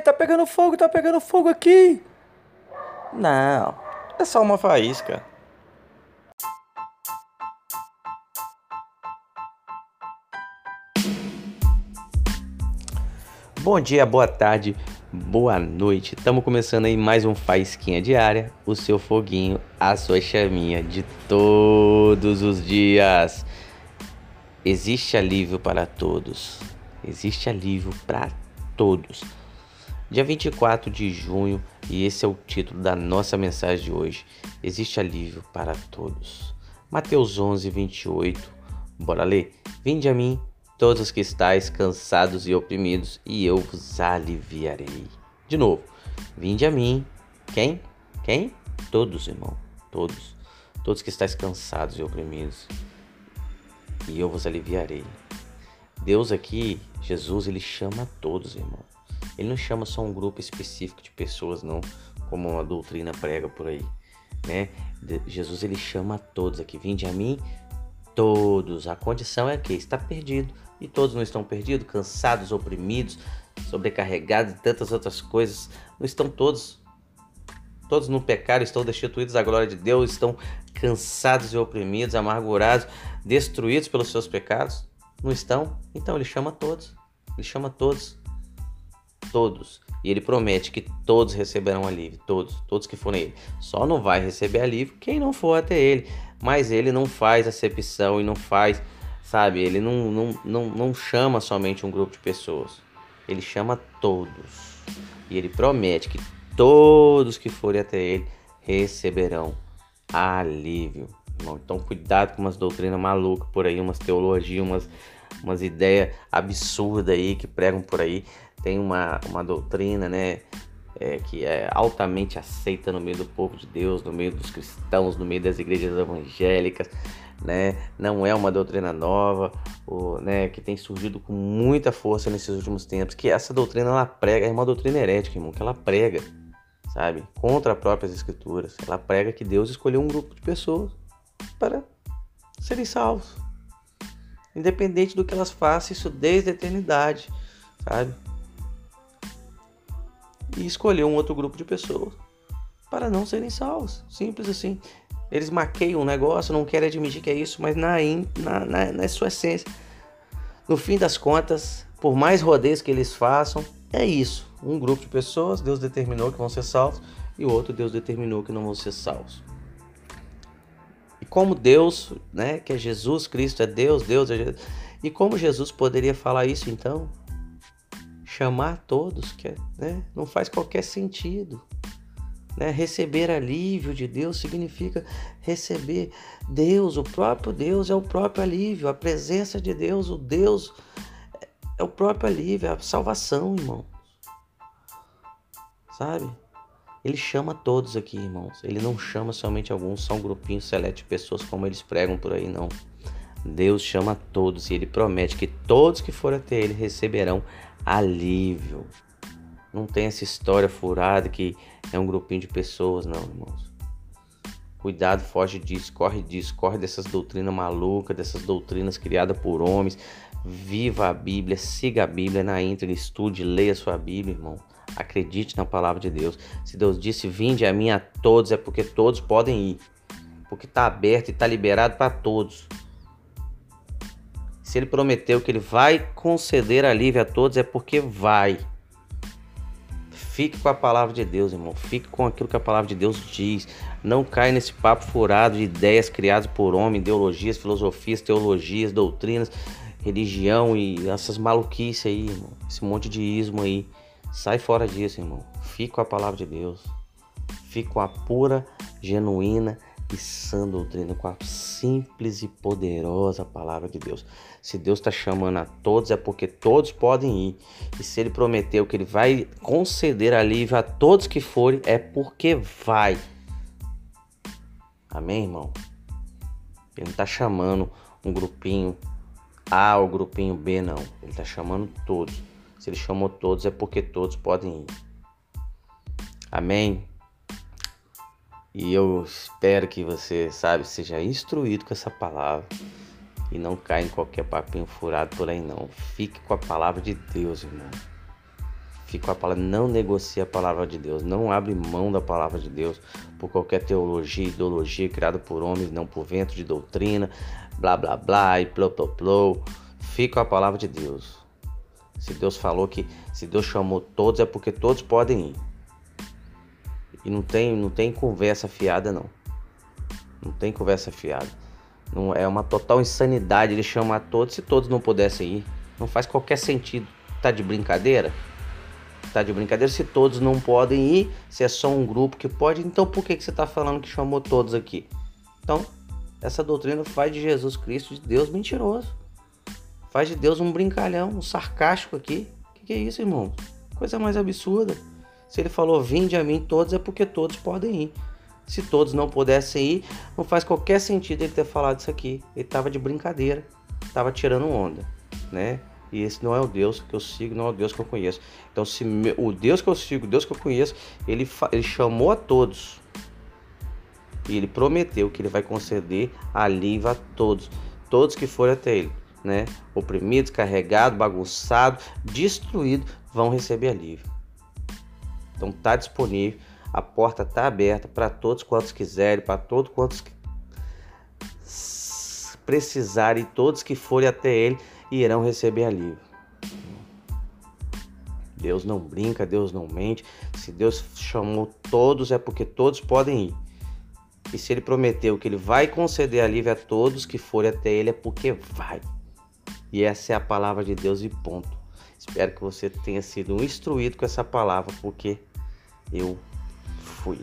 Tá pegando fogo, tá pegando fogo aqui. Não, é só uma faísca. Bom dia, boa tarde, boa noite. Estamos começando aí mais um Faísquinha Diária, o seu foguinho, a sua chaminha de todos os dias. Existe alívio para todos. Existe alívio para todos. Dia 24 de junho, e esse é o título da nossa mensagem de hoje. Existe alívio para todos. Mateus 11, 28. Bora ler? Vinde a mim, todos os que estáis cansados e oprimidos, e eu vos aliviarei. De novo, vinde a mim. Quem? Quem? Todos, irmão. Todos. Todos que estáis cansados e oprimidos, e eu vos aliviarei. Deus aqui, Jesus, ele chama todos, irmão. Ele não chama só um grupo específico de pessoas, não, como a doutrina prega por aí, né? Jesus ele chama a todos aqui, vinde a mim, todos. A condição é que está perdido e todos não estão perdidos, cansados, oprimidos, sobrecarregados e tantas outras coisas. Não estão todos. Todos no pecado estão destituídos da glória de Deus, estão cansados e oprimidos, amargurados, destruídos pelos seus pecados. Não estão? Então ele chama todos. Ele chama todos. Todos. E ele promete que todos receberão alívio. Todos. Todos que forem ele. Só não vai receber alívio quem não for até ele. Mas ele não faz acepção e não faz Sabe, ele não, não, não, não chama somente um grupo de pessoas. Ele chama todos. E ele promete que todos que forem até ele receberão alívio. Irmão. Então cuidado com umas doutrinas malucas por aí, umas teologias, umas, umas ideias absurdas aí que pregam por aí. Tem uma, uma doutrina, né? É, que é altamente aceita no meio do povo de Deus, no meio dos cristãos, no meio das igrejas evangélicas né? Não é uma doutrina nova, ou, né, que tem surgido com muita força nesses últimos tempos, que essa doutrina ela prega, é uma doutrina herética, irmão, que ela prega, sabe, contra as próprias escrituras. Ela prega que Deus escolheu um grupo de pessoas para serem salvos. Independente do que elas façam, isso desde a eternidade, sabe? E escolheu um outro grupo de pessoas para não serem salvos. Simples assim. Eles maqueiam o negócio, não querem admitir que é isso, mas na, na, na, na sua essência. No fim das contas, por mais rodeios que eles façam, é isso. Um grupo de pessoas, Deus determinou que vão ser salvos, e o outro Deus determinou que não vão ser salvos. Como Deus, né, que é Jesus Cristo, é Deus, Deus é Jesus, e como Jesus poderia falar isso então? Chamar todos, que é, né, não faz qualquer sentido. Né? Receber alívio de Deus significa receber Deus, o próprio Deus é o próprio alívio, a presença de Deus, o Deus é o próprio alívio, é a salvação, irmão. Sabe? Ele chama todos aqui, irmãos. Ele não chama somente alguns, são grupinhos seletos de pessoas como eles pregam por aí, não. Deus chama todos e ele promete que todos que forem até ele receberão alívio. Não tem essa história furada que é um grupinho de pessoas, não, irmãos. Cuidado, foge disso, corre disso, corre dessas doutrinas malucas, dessas doutrinas criadas por homens. Viva a Bíblia, siga a Bíblia na íntegra, estude, leia a sua Bíblia, irmão. Acredite na palavra de Deus. Se Deus disse, vinde a mim a todos, é porque todos podem ir. Porque está aberto e está liberado para todos. Se ele prometeu que ele vai conceder alívio a todos, é porque vai. Fique com a palavra de Deus, irmão. Fique com aquilo que a palavra de Deus diz. Não caia nesse papo furado de ideias criadas por homem, ideologias, filosofias, teologias, doutrinas, religião e essas maluquices aí, irmão. Esse monte de ismo aí. Sai fora disso, irmão. Fique com a palavra de Deus. Fique com a pura, genuína e sã doutrina, com a simples e poderosa palavra de Deus. Se Deus está chamando a todos, é porque todos podem ir. E se Ele prometeu que Ele vai conceder alívio a todos que forem, é porque vai. Amém, irmão? Ele não está chamando um grupinho A ou grupinho B, não. Ele está chamando todos. Se Ele chamou todos, é porque todos podem ir. Amém? E eu espero que você, sabe, seja instruído com essa palavra e não caia em qualquer papinho furado por aí não. Fique com a palavra de Deus, irmão. Fica com a palavra, não negocia a palavra de Deus, não abre mão da palavra de Deus por qualquer teologia, ideologia criada por homens, não por vento de doutrina, blá blá blá e plô plô plô. Fica com a palavra de Deus. Se Deus falou que se Deus chamou todos é porque todos podem ir. E não tem, não tem conversa fiada não. Não tem conversa fiada. Não é uma total insanidade ele chamar todos se todos não pudessem ir. Não faz qualquer sentido. Tá de brincadeira? Tá de brincadeira se todos não podem ir, se é só um grupo que pode, então por que, que você está falando que chamou todos aqui? Então, essa doutrina faz de Jesus Cristo, de Deus, mentiroso. Faz de Deus um brincalhão, um sarcástico aqui. O que, que é isso, irmão? Coisa mais absurda. Se ele falou vinde a mim todos, é porque todos podem ir. Se todos não pudessem ir, não faz qualquer sentido ele ter falado isso aqui. Ele estava de brincadeira, estava tirando onda, né? E esse não é o Deus que eu sigo, não é o Deus que eu conheço. Então, se o Deus que eu sigo, o Deus que eu conheço, ele, ele chamou a todos. E ele prometeu que ele vai conceder alívio a todos, todos que forem até ele, né? Oprimidos, carregados, bagunçados, destruídos, vão receber alívio. Então tá disponível, a porta tá aberta para todos quantos quiserem, para todos quantos precisarem, todos que forem até ele irão receber alívio. Deus não brinca, Deus não mente. Se Deus chamou todos, é porque todos podem ir. E se ele prometeu que ele vai conceder alívio a todos que forem até ele, é porque vai. E essa é a palavra de Deus e ponto. Espero que você tenha sido instruído com essa palavra, porque eu fui.